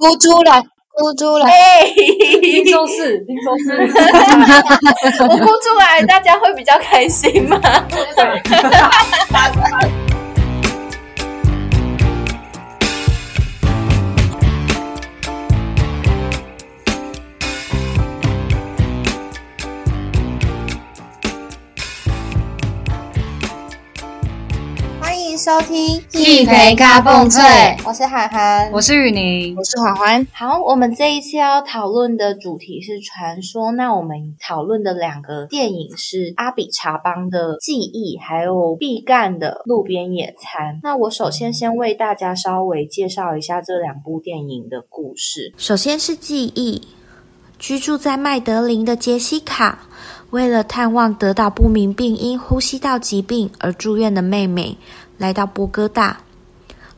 哭出来，哭出来！听说是，听说是，我哭出来，大家会比较开心吗？收听一陪咖蹦脆我是涵涵，我是雨宁，我是环环，好，我们这一次要讨论的主题是传说。那我们讨论的两个电影是阿比查邦的《记忆》，还有毕赣的《路边野餐》。那我首先先为大家稍微介绍一下这两部电影的故事。首先是记忆，居住在麦德林的杰西卡，为了探望得到不明病因呼吸道疾病而住院的妹妹，来到波哥大。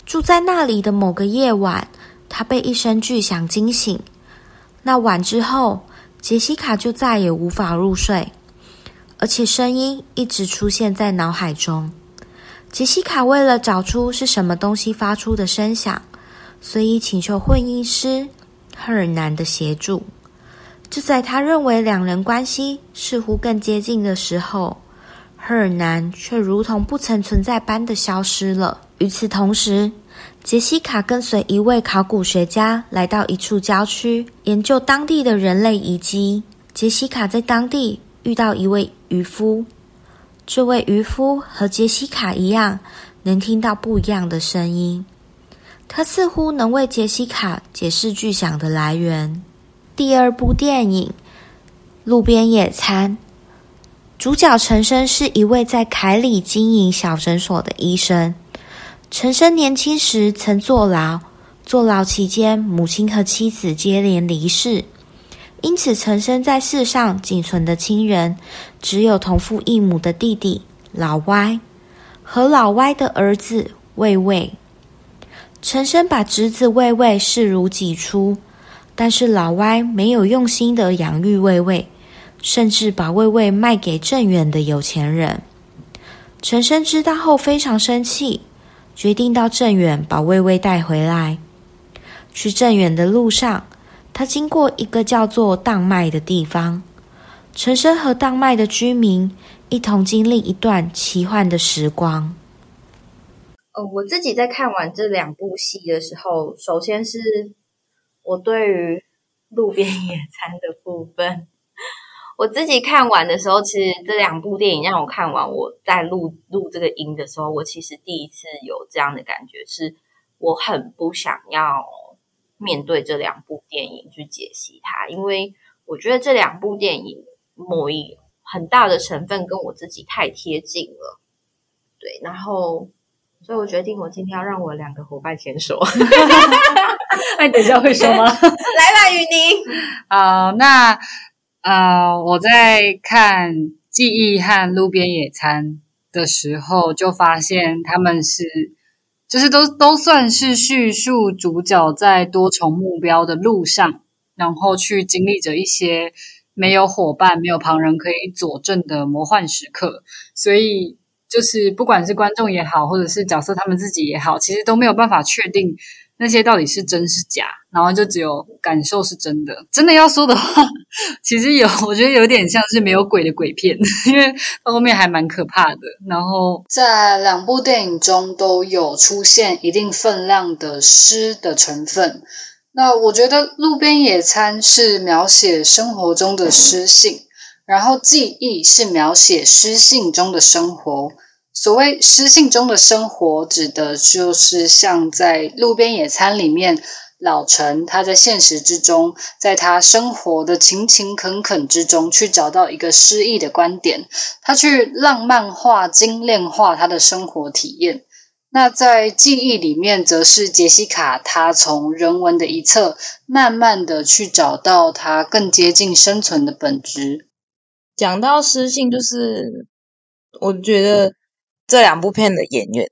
住在那里的某个夜晚，他被一声巨响惊醒。那晚之后，杰西卡就再也无法入睡，而且声音一直出现在脑海中。杰西卡为了找出是什么东西发出的声响，所以请求混音师赫尔南的协助。就在他认为两人关系似乎更接近的时候，赫尔南却如同不曾存在般的消失了。与此同时，杰西卡跟随一位考古学家来到一处郊区，研究当地的人类遗迹。杰西卡在当地遇到一位渔夫，这位渔夫和杰西卡一样，能听到不一样的声音。他似乎能为杰西卡解释巨响的来源。第二部电影《路边野餐》，主角陈升是一位在凯里经营小诊所的医生。陈升年轻时曾坐牢，坐牢期间母亲和妻子接连离世，因此陈升在世上仅存的亲人只有同父异母的弟弟老歪和老歪的儿子魏魏。陈升把侄子魏魏视如己出。但是老歪没有用心的养育魏魏，甚至把魏魏卖给郑远的有钱人。陈升知道后非常生气，决定到郑远把魏魏带回来。去镇远的路上，他经过一个叫做荡麦的地方。陈升和荡麦的居民一同经历一段奇幻的时光。呃，我自己在看完这两部戏的时候，首先是。我对于路边野餐的部分，我自己看完的时候，其实这两部电影让我看完，我在录录这个音的时候，我其实第一次有这样的感觉，是我很不想要面对这两部电影去解析它，因为我觉得这两部电影某一很大的成分跟我自己太贴近了，对，然后。所以我决定，我今天要让我两个伙伴先说。那你等一下会说吗？来吧，雨宁。好，那呃，我在看《记忆》和《路边野餐》的时候，就发现他们是，就是都都算是叙述主角在多重目标的路上，然后去经历着一些没有伙伴、没有旁人可以佐证的魔幻时刻，所以。就是不管是观众也好，或者是角色他们自己也好，其实都没有办法确定那些到底是真是假，然后就只有感受是真的。真的要说的话，其实有，我觉得有点像是没有鬼的鬼片，因为到后面还蛮可怕的。然后在两部电影中都有出现一定分量的诗的成分。那我觉得《路边野餐》是描写生活中的诗性。然后记忆是描写诗性中的生活。所谓诗性中的生活，指的就是像在路边野餐里面，老陈他在现实之中，在他生活的勤勤恳恳之中，去找到一个诗意的观点，他去浪漫化、精炼化他的生活体验。那在记忆里面，则是杰西卡他从人文的一侧，慢慢的去找到他更接近生存的本质。讲到诗性，就是我觉得这两部片的演员，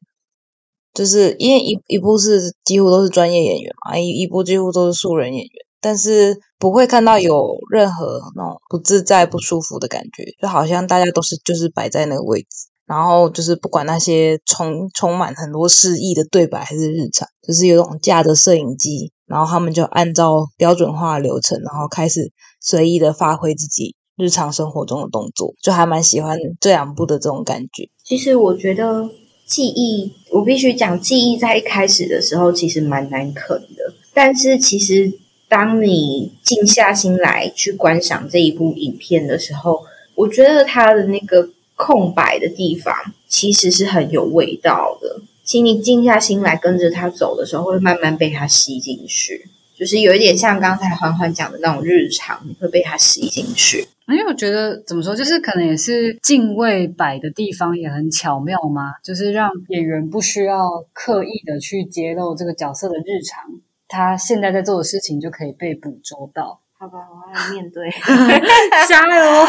就是因为一一部是几乎都是专业演员嘛，一一部几乎都是素人演员，但是不会看到有任何那种不自在、不舒服的感觉，就好像大家都是就是摆在那个位置，然后就是不管那些充充满很多诗意的对白还是日常，就是有种架着摄影机。然后他们就按照标准化流程，然后开始随意的发挥自己日常生活中的动作，就还蛮喜欢这两部的这种感觉。其实我觉得记忆，我必须讲，记忆在一开始的时候其实蛮难啃的，但是其实当你静下心来去观赏这一部影片的时候，我觉得它的那个空白的地方其实是很有味道的。请你静下心来跟着他走的时候，会慢慢被他吸进去，就是有一点像刚才欢欢讲的那种日常，你会被他吸进去。因为我觉得怎么说，就是可能也是敬畏摆的地方也很巧妙嘛，就是让演员不需要刻意的去揭露这个角色的日常，他现在在做的事情就可以被捕捉到。好吧，我要面对，加油！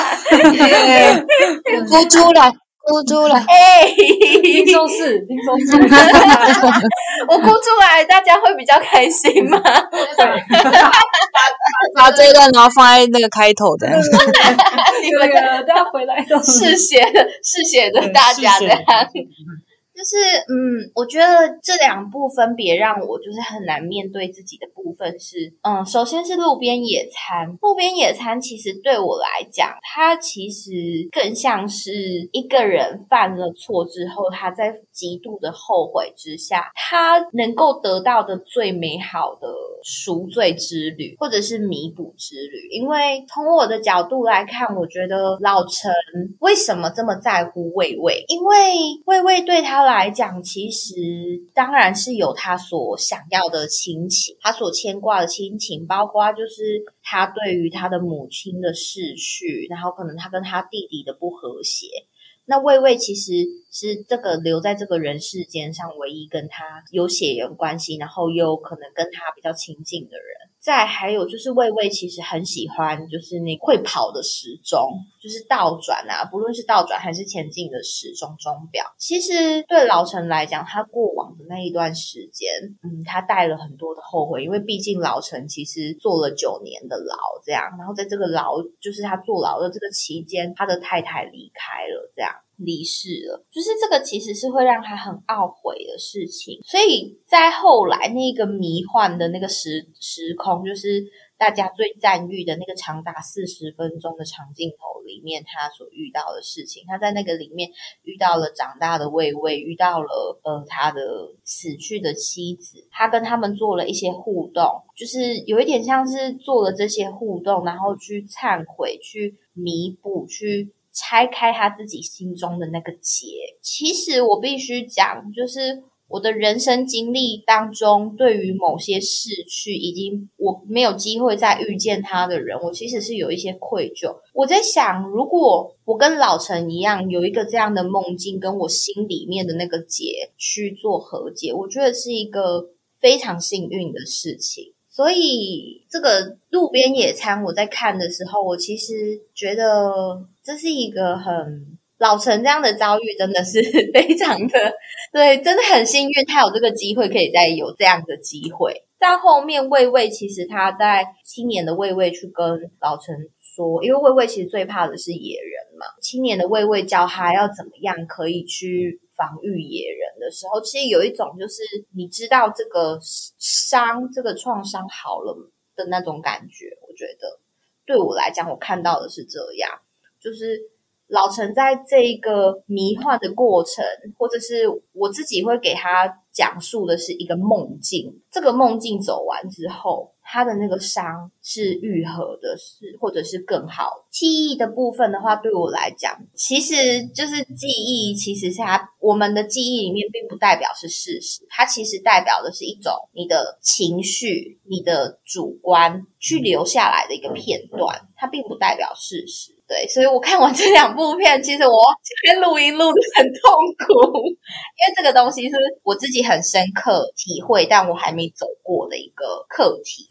哭出来，哭出来！哎，听说是，听说是，我哭出来，大家会比较开心吗？把这一段然后放在那个开头的，你们大家回来都是写的，是写的，大家这样。就是嗯，我觉得这两部分别让我就是很难面对自己的部分是，嗯，首先是路边野餐。路边野餐其实对我来讲，它其实更像是一个人犯了错之后，他在极度的后悔之下，他能够得到的最美好的赎罪之旅，或者是弥补之旅。因为从我的角度来看，我觉得老陈为什么这么在乎魏魏？因为魏魏对他来讲，其实当然是有他所想要的亲情，他所牵挂的亲情，包括就是他对于他的母亲的逝去，然后可能他跟他弟弟的不和谐。那魏魏其实是这个留在这个人世间上唯一跟他有血缘关系，然后又可能跟他比较亲近的人。再还有就是魏魏其实很喜欢就是那会跑的时钟，就是倒转啊，不论是倒转还是前进的时钟钟表。其实对老陈来讲，他过往的那一段时间，嗯，他带了很多的后悔，因为毕竟老陈其实坐了九年的牢，这样，然后在这个牢，就是他坐牢的这个期间，他的太太离开了，这样。离世了，就是这个其实是会让他很懊悔的事情，所以在后来那个迷幻的那个时时空，就是大家最赞誉的那个长达四十分钟的长镜头里面，他所遇到的事情，他在那个里面遇到了长大的魏魏，遇到了呃他的死去的妻子，他跟他们做了一些互动，就是有一点像是做了这些互动，然后去忏悔、去弥补、去。拆开他自己心中的那个结，其实我必须讲，就是我的人生经历当中，对于某些逝去，已经我没有机会再遇见他的人，我其实是有一些愧疚。我在想，如果我跟老陈一样，有一个这样的梦境，跟我心里面的那个结去做和解，我觉得是一个非常幸运的事情。所以，这个路边野餐，我在看的时候，我其实觉得这是一个很老陈这样的遭遇，真的是 非常的对，真的很幸运，他有这个机会可以再有这样的机会。但后面，魏魏其实他在青年的魏魏去跟老陈说，因为魏魏其实最怕的是野人嘛，青年的魏魏教他要怎么样可以去。防御野人的时候，其实有一种就是你知道这个伤、这个创伤好了的那种感觉。我觉得对我来讲，我看到的是这样，就是老陈在这一个迷幻的过程，或者是我自己会给他讲述的是一个梦境。这个梦境走完之后。他的那个伤是愈合的，是或者是更好记忆的部分的话，对我来讲，其实就是记忆，其实是它我们的记忆里面，并不代表是事实，它其实代表的是一种你的情绪、你的主观去留下来的一个片段，它并不代表事实。对，所以我看完这两部片，其实我今天录音录的很痛苦，因为这个东西是我自己很深刻体会，但我还没走过的一个课题。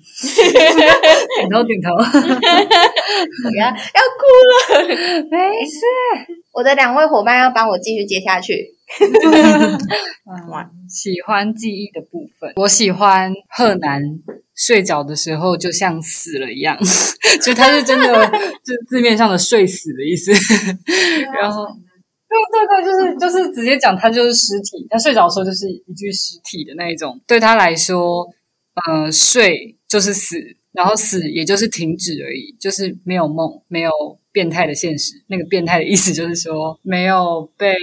点头点头，要要哭了，没事。我的两位伙伴要帮我继续接下去。喜欢记忆的部分，我喜欢贺南睡着的时候就像死了一样，就他是真的，就字面上的睡死的意思。然后，对对对，就是就是直接讲，他就是尸体，他睡着的时候就是一具尸体的那一种。对他来说，呃，睡就是死，然后死也就是停止而已，就是没有梦，没有变态的现实。那个变态的意思就是说，没有被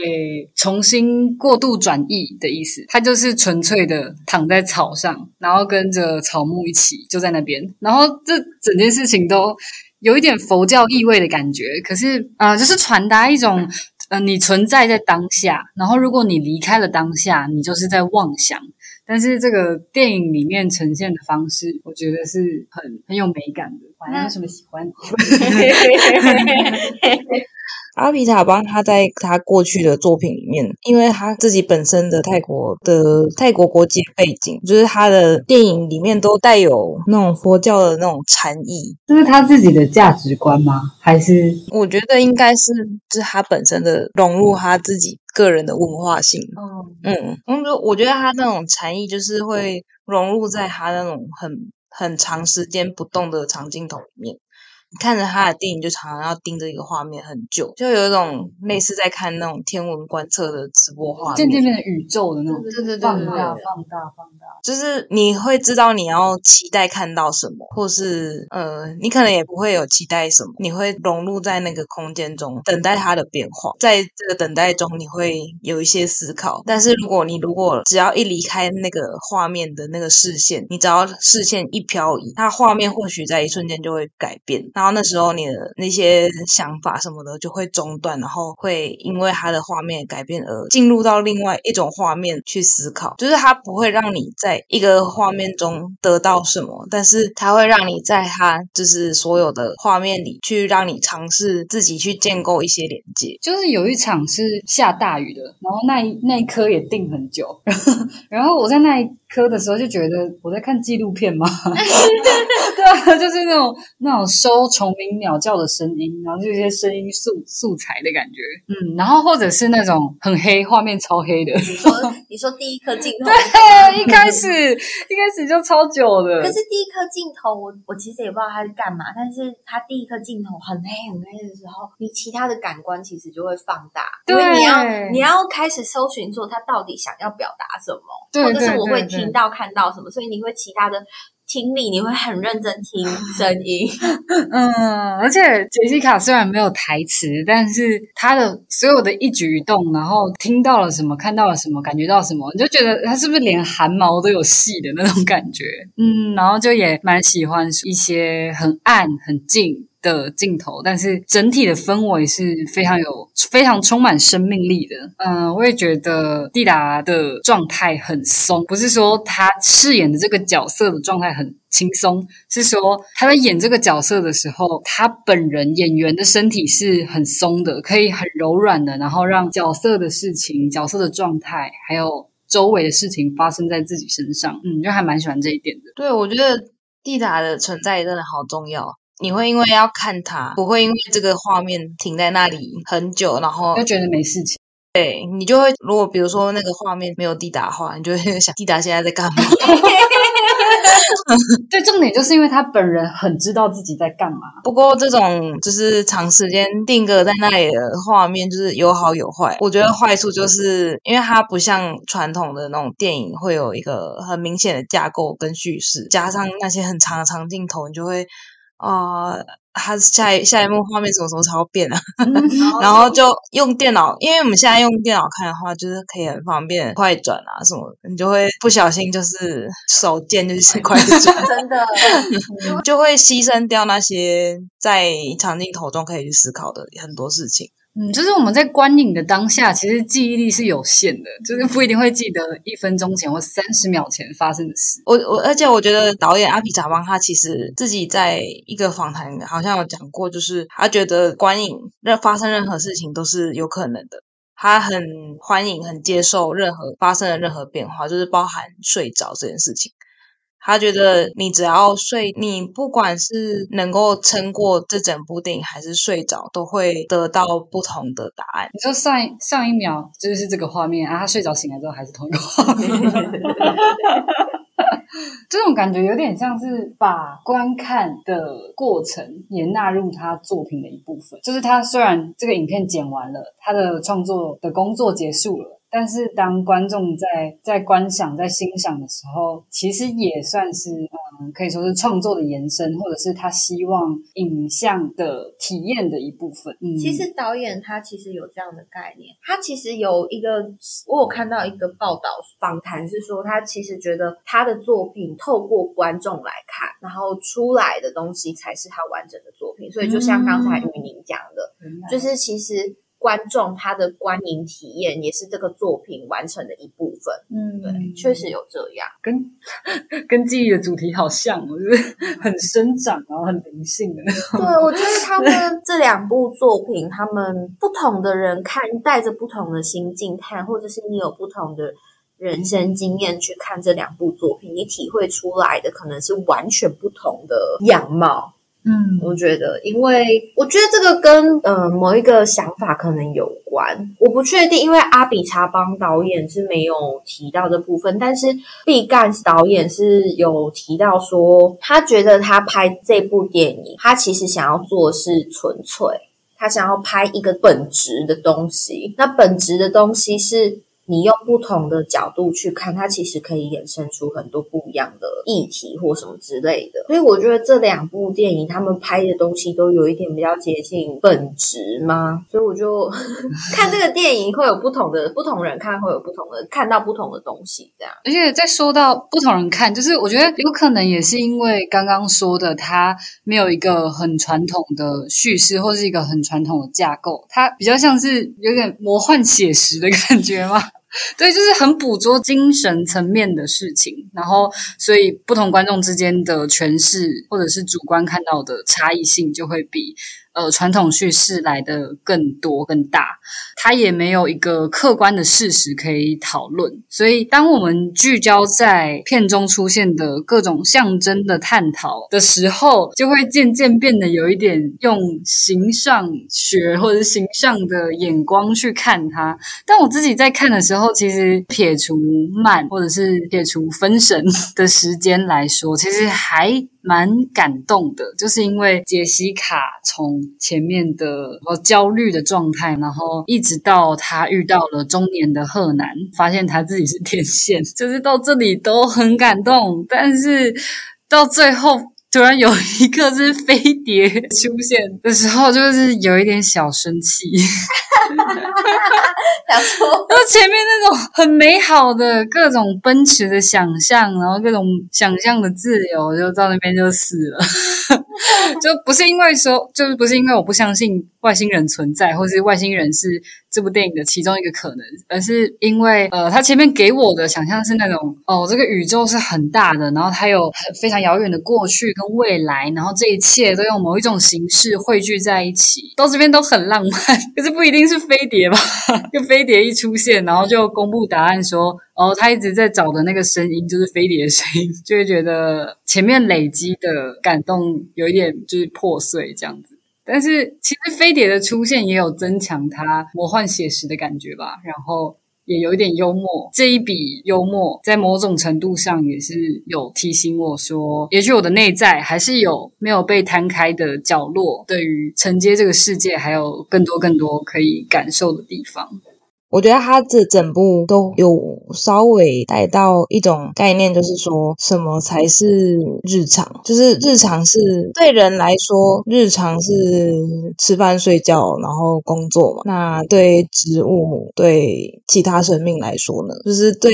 重新过度转译的意思。他就是纯粹的躺在草上，然后跟着草木一起就在那边，然后这整件事情都有一点佛教意味的感觉。可是啊、就是传达一种。呃，你存在在当下，然后如果你离开了当下，你就是在妄想。但是这个电影里面呈现的方式，我觉得是很很有美感的。晚安，有什么喜欢？阿皮塔邦他在他过去的作品里面，因为他自己本身的泰国的泰国国籍背景，就是他的电影里面都带有那种佛教的那种禅意。这是他自己的价值观吗？还是我觉得应该是就是他本身的融入他自己个人的文化性。嗯嗯，我觉得他那种禅意就是会融入在他那种很很长时间不动的长镜头里面。你看着他的电影，就常常要盯着一个画面很久，就有一种类似在看那种天文观测的直播画面，渐渐变成宇宙的那种对对对放大、放大、放大？就是你会知道你要期待看到什么，或是呃，你可能也不会有期待什么，你会融入在那个空间中，等待它的变化。在这个等待中，你会有一些思考。但是如果你如果只要一离开那个画面的那个视线，你只要视线一漂移，它画面或许在一瞬间就会改变，然后那时候你的那些想法什么的就会中断，然后会因为它的画面改变而进入到另外一种画面去思考，就是它不会让你在一个画面中得到什么，但是它会让你在它就是所有的画面里去让你尝试自己去建构一些连接。就是有一场是下大雨的，然后那一那一颗也定很久，然后我在那颗的时候就觉得我在看纪录片吗？对啊，就是那种那种收虫鸣鸟叫的声音，然后就一些声音素素材的感觉，嗯，然后或者是那种很黑，画面超黑的，你说 你说第一颗镜头，对，一开始一开始就超久的，可是第一颗镜头，我我其实也不知道它是干嘛，但是它第一颗镜头很黑很黑的时候，你其他的感官其实就会放大，因为你要你要开始搜寻说它到底想要表达什么，对或者是我会对对听到看到什么，所以你会其他的听力，你会很认真听声音，嗯，而且杰西卡虽然没有台词，但是她的所有的一举一动，然后听到了什么，看到了什么，感觉到什么，你就觉得她是不是连汗毛都有戏的那种感觉？嗯，然后就也蛮喜欢一些很暗、很静。的镜头，但是整体的氛围是非常有、非常充满生命力的。嗯，我也觉得蒂达的状态很松，不是说他饰演的这个角色的状态很轻松，是说他在演这个角色的时候，他本人演员的身体是很松的，可以很柔软的，然后让角色的事情、角色的状态，还有周围的事情发生在自己身上。嗯，就还蛮喜欢这一点的。对，我觉得蒂达的存在真的好重要。你会因为要看它，不会因为这个画面停在那里很久，然后就觉得没事情。对你就会，如果比如说那个画面没有蒂达的话，你就会想蒂达现在在干嘛？对，重点就是因为他本人很知道自己在干嘛。不过这种就是长时间定格在那里的画面，就是有好有坏。我觉得坏处就是因为它不像传统的那种电影会有一个很明显的架构跟叙事，加上那些很长的长镜头，你就会啊。呃它下一下一幕画面什么时候才会变啊？然后就用电脑，因为我们现在用电脑看的话，就是可以很方便快转啊什么的，你就会不小心就是手贱就是快 转，真的。就会牺牲掉那些在长镜头中可以去思考的很多事情。嗯，就是我们在观影的当下，其实记忆力是有限的，就是不一定会记得一分钟前或三十秒前发生的事。我我，而且我觉得导演阿皮查邦他其实自己在一个访谈好像有讲过，就是他觉得观影任发生任何事情都是有可能的，他很欢迎、很接受任何发生的任何变化，就是包含睡着这件事情。他觉得你只要睡，你不管是能够撑过这整部电影，还是睡着，都会得到不同的答案。你说上一上一秒就是这个画面啊，他睡着醒来之后还是同一个画面，这种感觉有点像是把观看的过程也纳入他作品的一部分。就是他虽然这个影片剪完了，他的创作的工作结束了。但是当观众在在观赏、在欣赏的时候，其实也算是嗯，可以说是创作的延伸，或者是他希望影像的体验的一部分。嗯，其实导演他其实有这样的概念，他其实有一个，我有看到一个报道访谈是说，他其实觉得他的作品透过观众来看，然后出来的东西才是他完整的作品。所以就像刚才玉宁讲的，就是其实。观众他的观影体验也是这个作品完成的一部分。嗯，对，确实有这样，跟 跟记忆的主题好像，我觉得很生长，然后很灵性的。对，我觉得他们这两部作品，他们不同的人看，带着不同的心境看，或者是你有不同的人生经验去看这两部作品，你体会出来的可能是完全不同的样貌。嗯，我觉得，因为我觉得这个跟呃某一个想法可能有关，我不确定，因为阿比查邦导演是没有提到这部分，但是毕赣导演是有提到说，他觉得他拍这部电影，他其实想要做的是纯粹，他想要拍一个本质的东西，那本质的东西是。你用不同的角度去看，它其实可以衍生出很多不一样的议题或什么之类的。所以我觉得这两部电影他们拍的东西都有一点比较接近本质吗？所以我就 看这个电影会有不同的不同人看会有不同的看到不同的东西，这样。而且在说到不同人看，就是我觉得有可能也是因为刚刚说的，它没有一个很传统的叙事或是一个很传统的架构，它比较像是有点魔幻写实的感觉吗？对，就是很捕捉精神层面的事情，然后所以不同观众之间的诠释或者是主观看到的差异性就会比。呃，传统叙事来的更多更大，它也没有一个客观的事实可以讨论。所以，当我们聚焦在片中出现的各种象征的探讨的时候，就会渐渐变得有一点用形象学或者形象的眼光去看它。但我自己在看的时候，其实撇除慢或者是撇除分神的时间来说，其实还。蛮感动的，就是因为杰西卡从前面的呃焦虑的状态，然后一直到她遇到了中年的赫南，发现她自己是天线，就是到这里都很感动，但是到最后突然有一个是飞碟出现的时候，就是有一点小生气。想说，然后前面那种很美好的各种奔驰的想象，然后各种想象的自由，就到那边就死了。就不是因为说，就是不是因为我不相信外星人存在，或是外星人是这部电影的其中一个可能，而是因为呃，他前面给我的想象是那种哦，这个宇宙是很大的，然后它有非常遥远的过去跟未来，然后这一切都用某一种形式汇聚在一起，到这边都很浪漫，可是不一定是飞碟吧？就飞碟一出现，然后就公布答案说。哦，他一直在找的那个声音就是飞碟的声音，就会觉得前面累积的感动有一点就是破碎这样子。但是其实飞碟的出现也有增强它魔幻写实的感觉吧，然后也有一点幽默。这一笔幽默在某种程度上也是有提醒我说，也许我的内在还是有没有被摊开的角落，对于承接这个世界还有更多更多可以感受的地方。我觉得他这整部都有稍微带到一种概念，就是说什么才是日常？就是日常是对人来说，日常是吃饭睡觉，然后工作嘛。那对植物、对其他生命来说呢？就是对。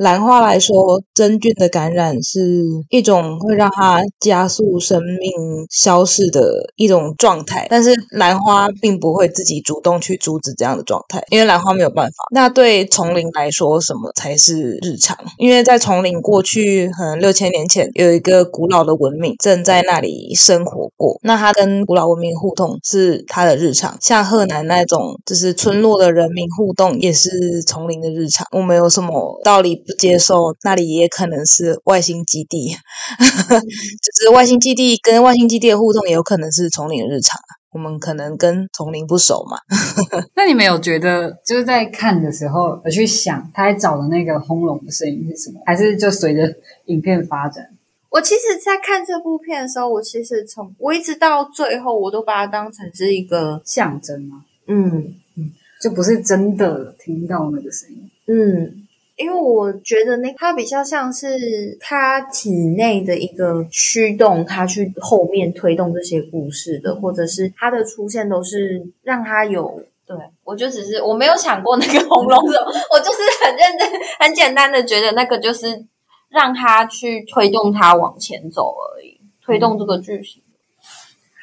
兰花来说，真菌的感染是一种会让它加速生命消逝的一种状态，但是兰花并不会自己主动去阻止这样的状态，因为兰花没有办法。那对丛林来说，什么才是日常？因为在丛林过去可能六千年前有一个古老的文明正在那里生活过，那它跟古老文明互动是它的日常。像赫南那种就是村落的人民互动，也是丛林的日常。我们有什么道理？接受那里也可能是外星基地，就是外星基地跟外星基地的互动也有可能是丛林日常啊。我们可能跟丛林不熟嘛。那你们有觉得就是在看的时候，有去想他在找的那个轰隆的声音是什么？还是就随着影片发展？我其实，在看这部片的时候，我其实从我一直到最后，我都把它当成是一个象征嘛。嗯嗯。就不是真的听到那个声音。嗯，因为我觉得那它比较像是他体内的一个驱动，他去后面推动这些故事的，或者是他的出现都是让他有。对，我就只是我没有想过那个 红龙什么，我就是很认真、很简单的觉得那个就是让他去推动他往前走而已，推动这个剧情。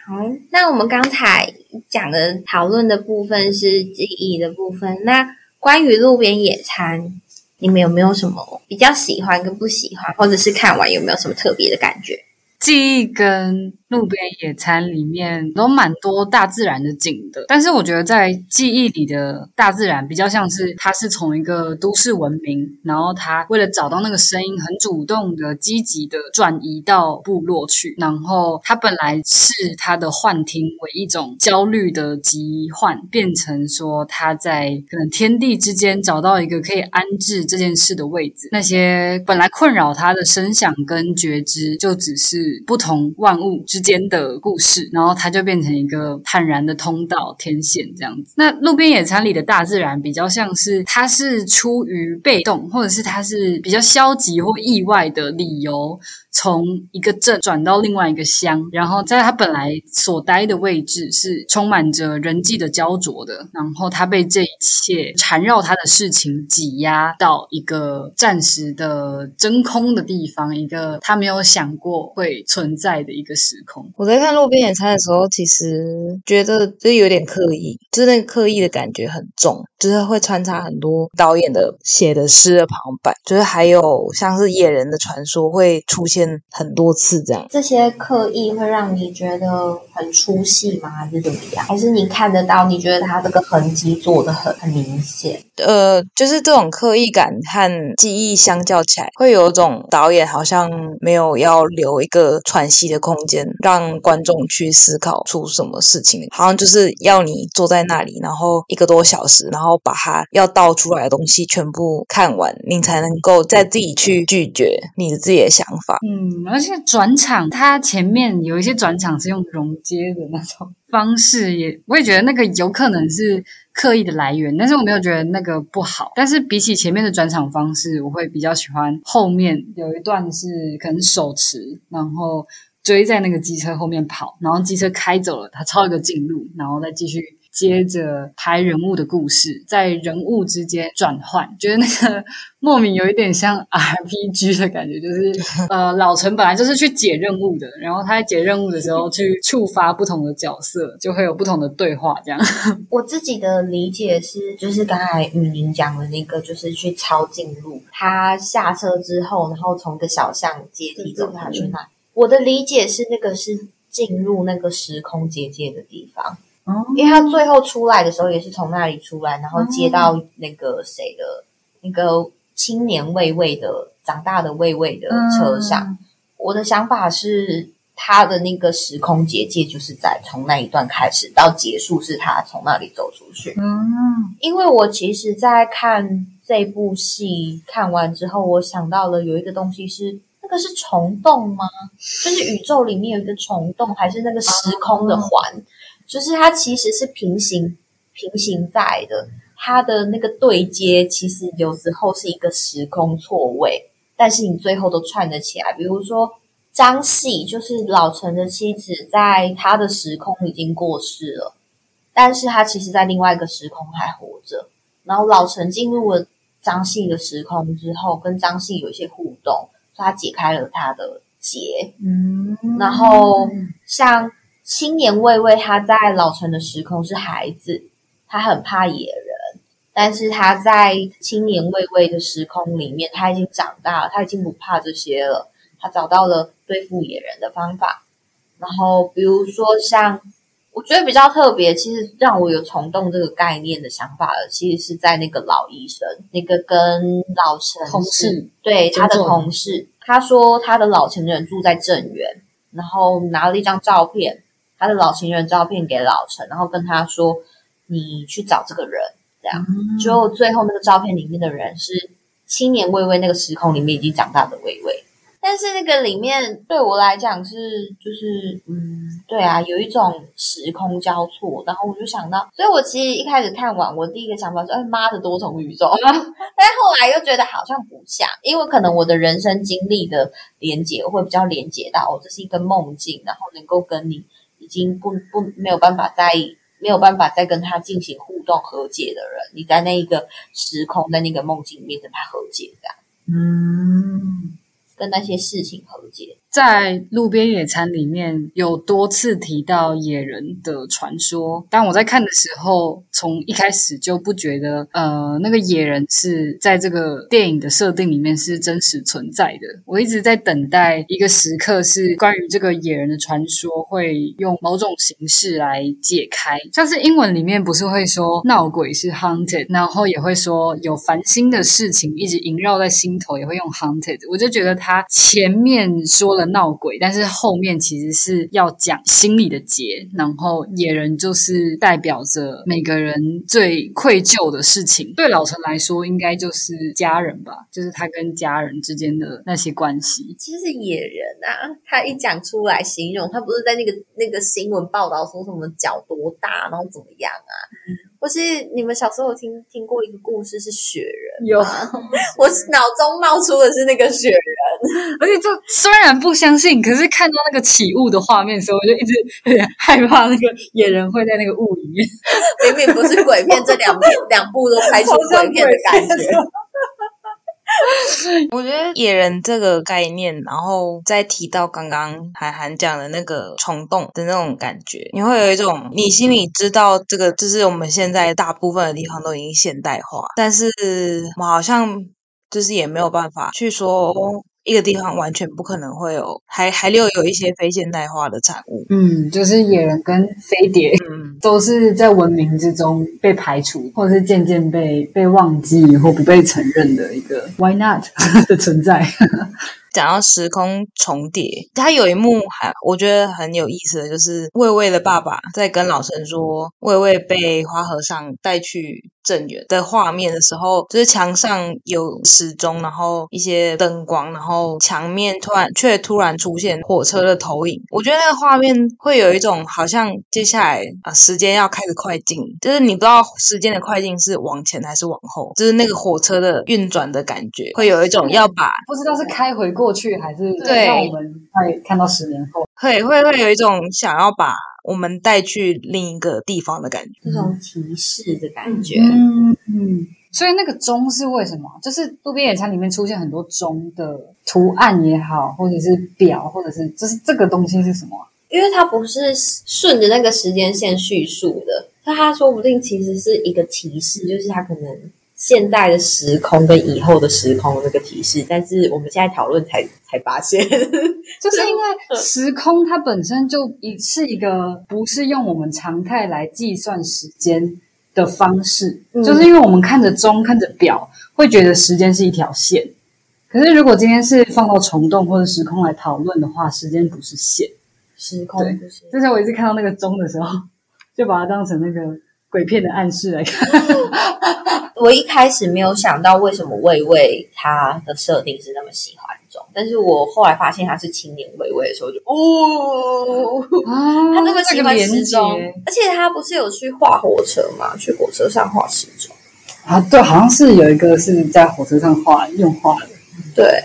好，那我们刚才讲的讨论的部分是记忆的部分，那关于路边野餐，你们有没有什么比较喜欢跟不喜欢，或者是看完有没有什么特别的感觉？记忆跟路边野餐里面都蛮多大自然的景的，但是我觉得在记忆里的大自然比较像是它是从一个都市文明，然后它为了找到那个声音，很主动的、积极的转移到部落去，然后它本来是它的幻听为一种焦虑的疾患，变成说它在可能天地之间找到一个可以安置这件事的位置，那些本来困扰它的声响跟觉知，就只是不同万物。之之间的故事，然后它就变成一个坦然的通道天线这样子。那路边野餐里的大自然比较像是，它是出于被动，或者是它是比较消极或意外的理由。从一个镇转到另外一个乡，然后在他本来所待的位置是充满着人际的焦灼的，然后他被这一切缠绕他的事情挤压到一个暂时的真空的地方，一个他没有想过会存在的一个时我在看路边野餐的时候，其实觉得就有点刻意，就是那个刻意的感觉很重，就是会穿插很多导演的写的诗的旁白，就是还有像是野人的传说会出现。很多次这样，这些刻意会让你觉得很出戏吗？还是怎么样？还是你看得到？你觉得他这个痕迹做的很很明显？呃，就是这种刻意感和记忆相较起来，会有一种导演好像没有要留一个喘息的空间，让观众去思考出什么事情，好像就是要你坐在那里，然后一个多小时，然后把它要倒出来的东西全部看完，你才能够再自己去拒绝你的自己的想法。嗯。嗯，而且转场，它前面有一些转场是用融接的那种方式，也我也觉得那个有可能是刻意的来源，但是我没有觉得那个不好。但是比起前面的转场方式，我会比较喜欢后面有一段是可能手持，然后追在那个机车后面跑，然后机车开走了，他抄一个近路，然后再继续。接着拍人物的故事，在人物之间转换，觉得那个莫名有一点像 RPG 的感觉，就是 呃，老陈本来就是去解任务的，然后他在解任务的时候去触发不同的角色，就会有不同的对话。这样，我自己的理解是，就是刚才雨宁讲的那个，就是去抄近路，他下车之后，然后从一个小巷阶梯走下去那。我的理解是，那个是进入那个时空结界的地方。因为他最后出来的时候也是从那里出来，然后接到那个谁的，那个青年卫卫的长大的卫卫的车上。我的想法是，他的那个时空结界就是在从那一段开始到结束，是他从那里走出去。嗯，因为我其实，在看这部戏看完之后，我想到了有一个东西是，那个是虫洞吗？就是宇宙里面有一个虫洞，还是那个时空的环？就是它其实是平行平行在的，它的那个对接其实有时候是一个时空错位，但是你最后都串得起来。比如说张系就是老陈的妻子，在他的时空已经过世了，但是他其实在另外一个时空还活着。然后老陈进入了张系的时空之后，跟张系有一些互动，所以他解开了他的结。嗯，然后像。青年卫卫他在老城的时空是孩子，他很怕野人，但是他在青年卫卫的时空里面，他已经长大了，他已经不怕这些了，他找到了对付野人的方法。然后比如说像，我觉得比较特别，其实让我有虫洞这个概念的想法的，其实是在那个老医生，那个跟老陈同事，对他的同事，他说他的老情人住在镇远，然后拿了一张照片。他的老情人照片给老陈，然后跟他说：“你去找这个人。”这样，就最后那个照片里面的人是青年微微那个时空里面已经长大的微微。但是那个里面对我来讲是就是嗯，对啊，有一种时空交错，然后我就想到，所以我其实一开始看完，我第一个想法是，哎妈的多重宇宙，但是后来又觉得好像不像，因为可能我的人生经历的连接会比较连接到，哦，这是一个梦境，然后能够跟你已经不不没有办法再没有办法再跟他进行互动和解的人，你在那一个时空，在那个梦境里面跟他和解，这样嗯，跟那些事情和解。在路边野餐里面有多次提到野人的传说，但我在看的时候，从一开始就不觉得，呃，那个野人是在这个电影的设定里面是真实存在的。我一直在等待一个时刻，是关于这个野人的传说会用某种形式来解开，像是英文里面不是会说闹鬼是 haunted，然后也会说有烦心的事情一直萦绕在心头，也会用 haunted。我就觉得他前面说了。闹鬼，但是后面其实是要讲心里的结，然后野人就是代表着每个人最愧疚的事情。对老陈来说，应该就是家人吧，就是他跟家人之间的那些关系。其实野人啊，他一讲出来形容，他不是在那个那个新闻报道说什么脚多大，然后怎么样啊？或是你们小时候有听听过一个故事是雪人？有，我脑中冒出的是那个雪人，而且就虽然不相信，可是看到那个起雾的画面的时候，我就一直有点害怕那个野人会在那个雾里面。明明不是鬼片，这两片 两部都拍出鬼片的感觉。我觉得野人这个概念，然后再提到刚刚韩寒讲的那个冲动的那种感觉，你会有一种你心里知道这个，就是我们现在大部分的地方都已经现代化，但是我好像就是也没有办法去说。一个地方完全不可能会有，还还留有一些非现代化的产物。嗯，就是野人跟飞碟，嗯，都是在文明之中被排除，或者是渐渐被被忘记或不被承认的一个 Why not 的存在。讲到时空重叠，他有一幕还我觉得很有意思的就是魏魏的爸爸在跟老陈说魏魏被花和尚带去镇远的画面的时候，就是墙上有时钟，然后一些灯光，然后墙面突然却突然出现火车的投影。我觉得那个画面会有一种好像接下来啊时间要开始快进，就是你不知道时间的快进是往前还是往后，就是那个火车的运转的感觉，会有一种要把不知道是开回过。过去还是让我们会看到十年后，会会会有一种想要把我们带去另一个地方的感觉，这种提示的感觉。嗯嗯嗯，所以那个钟是为什么？就是路边野餐里面出现很多钟的图案也好，或者是表，或者是就是这个东西是什么？因为它不是顺着那个时间线叙述的，那它说不定其实是一个提示，就是它可能。现在的时空跟以后的时空那个提示，但是我们现在讨论才才发现，就是因为 时空它本身就一是一个不是用我们常态来计算时间的方式，就是因为我们看着钟看着表会觉得时间是一条线，可是如果今天是放到虫洞或者时空来讨论的话，时间不是线，时空不是。就像我一直看到那个钟的时候，就把它当成那个鬼片的暗示来看。我一开始没有想到为什么魏魏他的设定是那么喜欢钟，但是我后来发现他是青年微微的时候就哦，他那个喜欢时钟，而且他不是有去画火车嘛？去火车上画时钟啊？对，好像是有一个是在火车上画用画的。对，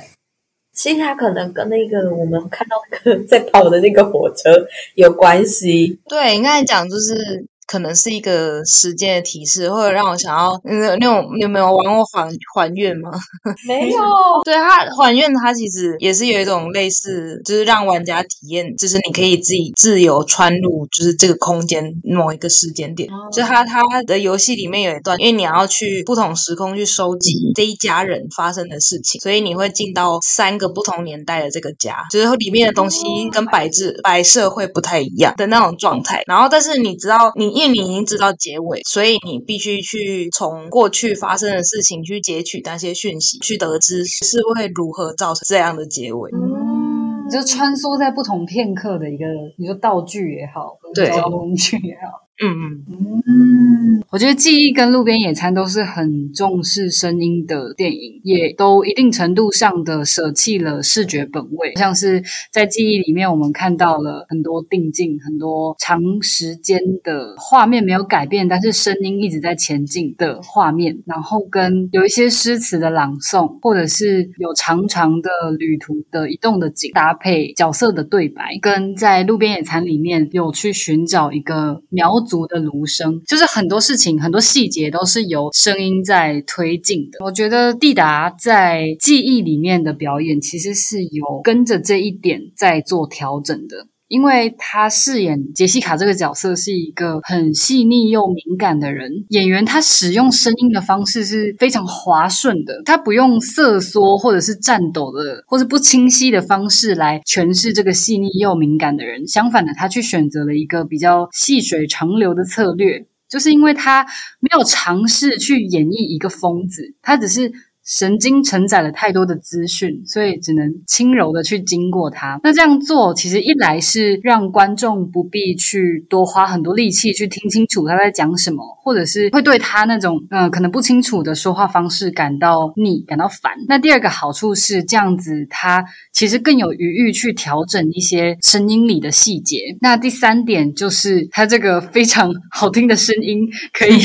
其实他可能跟那个我们看到那个 在跑的那个火车有关系。对，你刚才讲就是。可能是一个时间的提示，或者让我想要那那种，你有没有玩过还还愿吗？没有。对它还愿，它其实也是有一种类似，就是让玩家体验，就是你可以自己自由穿入，就是这个空间某一个时间点。就它它的游戏里面有一段，因为你要去不同时空去收集这一家人发生的事情，所以你会进到三个不同年代的这个家，就是里面的东西跟摆置摆设会不太一样的那种状态。然后，但是你知道你。因为你已经知道结尾，所以你必须去从过去发生的事情去截取那些讯息，去得知是会如何造成这样的结尾。嗯，就穿梭在不同片刻的一个，你说道具也好，对，交通工具也好，嗯嗯，嗯，我觉得《记忆》跟《路边野餐》都是很重视声音的电影，也都一定程度上的舍弃了视觉本位。像是在《记忆》里面，我们看到了很多定镜，很多长时间的画面没有改变，但是声音一直在前进的画面，然后跟有一些诗词的朗诵，或者是有长长的旅途的移动的景搭配角色的对白，跟在《路边野餐》里面有去寻找一个苗族的芦声，就是很多事情、很多细节都是由声音在推进的。我觉得蒂达在记忆里面的表演其实是有跟着这一点在做调整的。因为他饰演杰西卡这个角色是一个很细腻又敏感的人，演员他使用声音的方式是非常滑顺的，他不用瑟缩或者是颤抖的或者不清晰的方式来诠释这个细腻又敏感的人，相反的，他去选择了一个比较细水长流的策略，就是因为他没有尝试去演绎一个疯子，他只是。神经承载了太多的资讯，所以只能轻柔的去经过它。那这样做，其实一来是让观众不必去多花很多力气去听清楚他在讲什么，或者是会对他那种嗯可能不清楚的说话方式感到腻、感到烦。那第二个好处是这样子，他其实更有余裕去调整一些声音里的细节。那第三点就是他这个非常好听的声音可以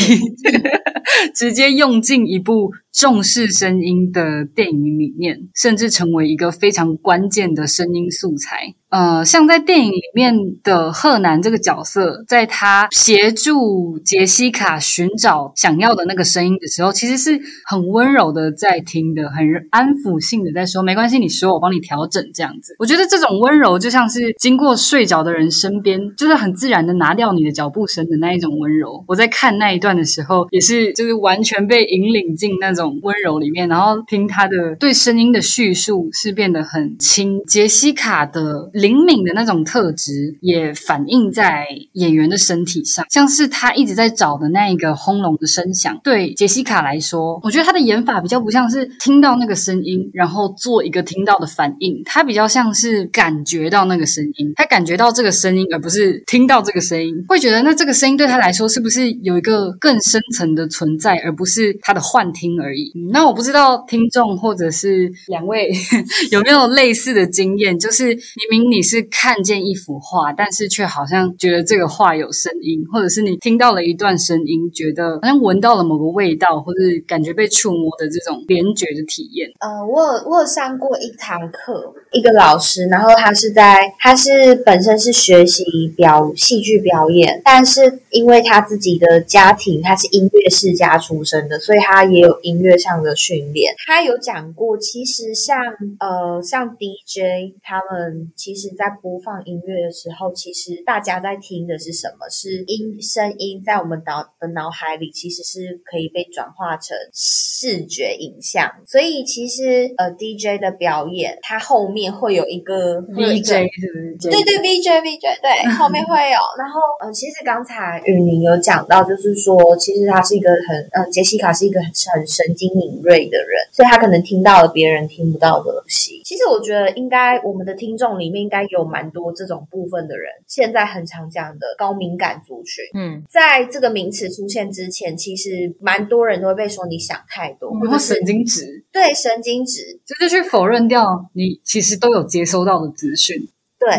直接用进一部。重视声音的电影里面，甚至成为一个非常关键的声音素材。呃，像在电影里面的赫南这个角色，在他协助杰西卡寻找想要的那个声音的时候，其实是很温柔的在听的，很安抚性的在说：“没关系，你说，我帮你调整。”这样子，我觉得这种温柔就像是经过睡着的人身边，就是很自然的拿掉你的脚步声的那一种温柔。我在看那一段的时候，也是就是完全被引领进那种温柔里面，然后听他的对声音的叙述是变得很轻。杰西卡的。灵敏的那种特质也反映在演员的身体上，像是他一直在找的那一个轰隆的声响。对杰西卡来说，我觉得他的演法比较不像是听到那个声音，然后做一个听到的反应，他比较像是感觉到那个声音，他感觉到这个声音，而不是听到这个声音，会觉得那这个声音对他来说是不是有一个更深层的存在，而不是他的幻听而已。那我不知道听众或者是两位 有没有类似的经验，就是明明。你是看见一幅画，但是却好像觉得这个画有声音，或者是你听到了一段声音，觉得好像闻到了某个味道，或者感觉被触摸的这种联觉的体验。呃，我有我有上过一堂课，一个老师，然后他是在他是本身是学习表戏剧表演，但是因为他自己的家庭他是音乐世家出身的，所以他也有音乐上的训练。他有讲过，其实像呃像 DJ 他们其实。在播放音乐的时候，其实大家在听的是什么？是音声音在我们脑的脑海里，其实是可以被转化成视觉影像。所以其实呃，DJ 的表演，它后面会有一个不？对对，VJ VJ，对，后面会有。然后呃，其实刚才雨宁有讲到，就是说，其实他是一个很呃，杰西卡是一个很很神经敏锐的人，所以他可能听到了别人听不到的东西。其实我觉得，应该我们的听众里面应该。有蛮多这种部分的人，现在很常讲的高敏感族群。嗯，在这个名词出现之前，其实蛮多人都会被说你想太多，或者神经质。对，神经质，就是去否认掉你其实都有接收到的资讯。对，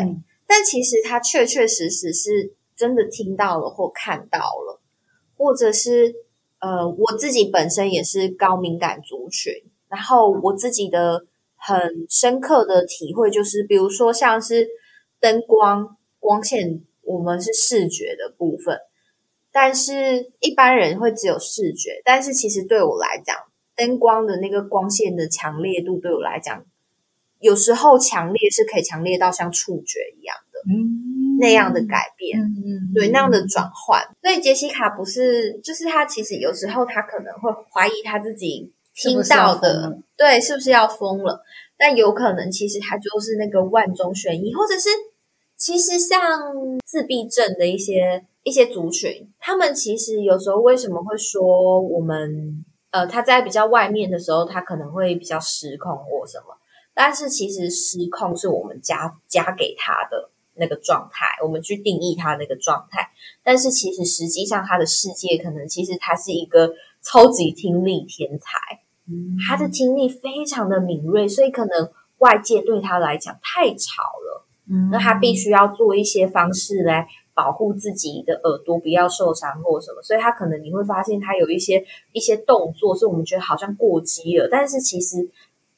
但其实他确确实实是真的听到了或看到了，或者是呃，我自己本身也是高敏感族群，然后我自己的。很深刻的体会就是，比如说像是灯光、光线，我们是视觉的部分，但是一般人会只有视觉。但是其实对我来讲，灯光的那个光线的强烈度，对我来讲，有时候强烈是可以强烈到像触觉一样的，嗯，那样的改变，嗯，对，那样的转换。所以杰西卡不是，就是他其实有时候他可能会怀疑他自己。听到的，对，是不是要疯了？但有可能，其实他就是那个万中选一，或者是其实像自闭症的一些一些族群，他们其实有时候为什么会说我们呃，他在比较外面的时候，他可能会比较失控或什么？但是其实失控是我们加加给他的那个状态，我们去定义他那个状态。但是其实实际上他的世界可能其实他是一个超级听力天才，他的听力非常的敏锐，所以可能外界对他来讲太吵了，嗯那他必须要做一些方式来。保护自己的耳朵不要受伤或什么，所以他可能你会发现他有一些一些动作是我们觉得好像过激了，但是其实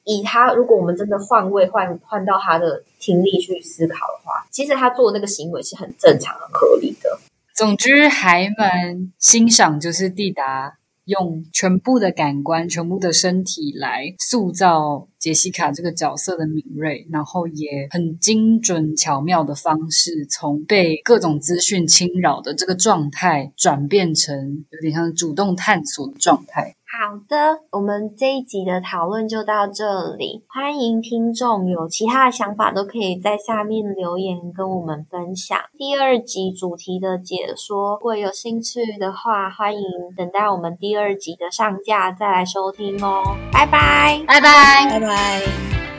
以他如果我们真的换位换换到他的听力去思考的话，其实他做那个行为是很正常、很合理的。总之还蛮欣赏，就是蒂达用全部的感官、全部的身体来塑造。杰西卡这个角色的敏锐，然后也很精准巧妙的方式，从被各种资讯侵扰的这个状态，转变成有点像主动探索的状态。好的，我们这一集的讨论就到这里。欢迎听众有其他的想法，都可以在下面留言跟我们分享。第二集主题的解说，如果有兴趣的话，欢迎等待我们第二集的上架再来收听哦。拜拜，拜拜，拜拜。